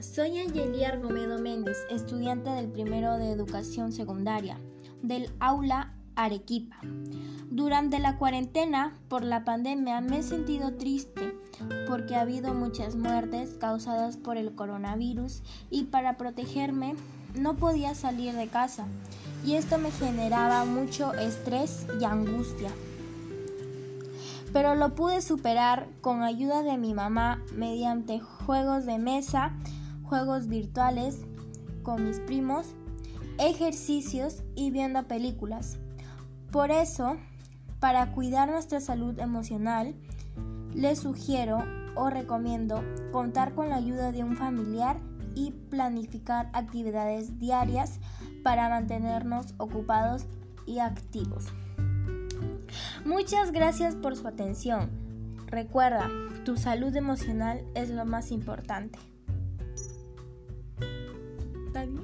Soy Angelia Argomedo Méndez, estudiante del primero de educación secundaria del aula Arequipa. Durante la cuarentena por la pandemia me he sentido triste porque ha habido muchas muertes causadas por el coronavirus y para protegerme no podía salir de casa y esto me generaba mucho estrés y angustia. Pero lo pude superar con ayuda de mi mamá mediante juegos de mesa, juegos virtuales con mis primos, ejercicios y viendo películas. Por eso, para cuidar nuestra salud emocional, les sugiero o recomiendo contar con la ayuda de un familiar y planificar actividades diarias para mantenernos ocupados y activos. Muchas gracias por su atención. Recuerda, tu salud emocional es lo más importante. ¿Está bien?